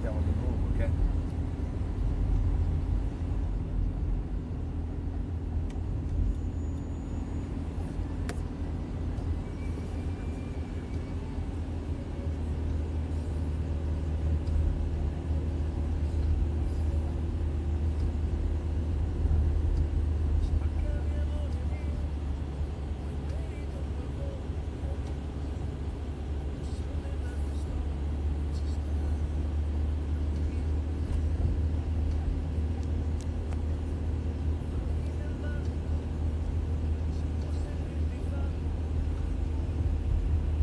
Gracias.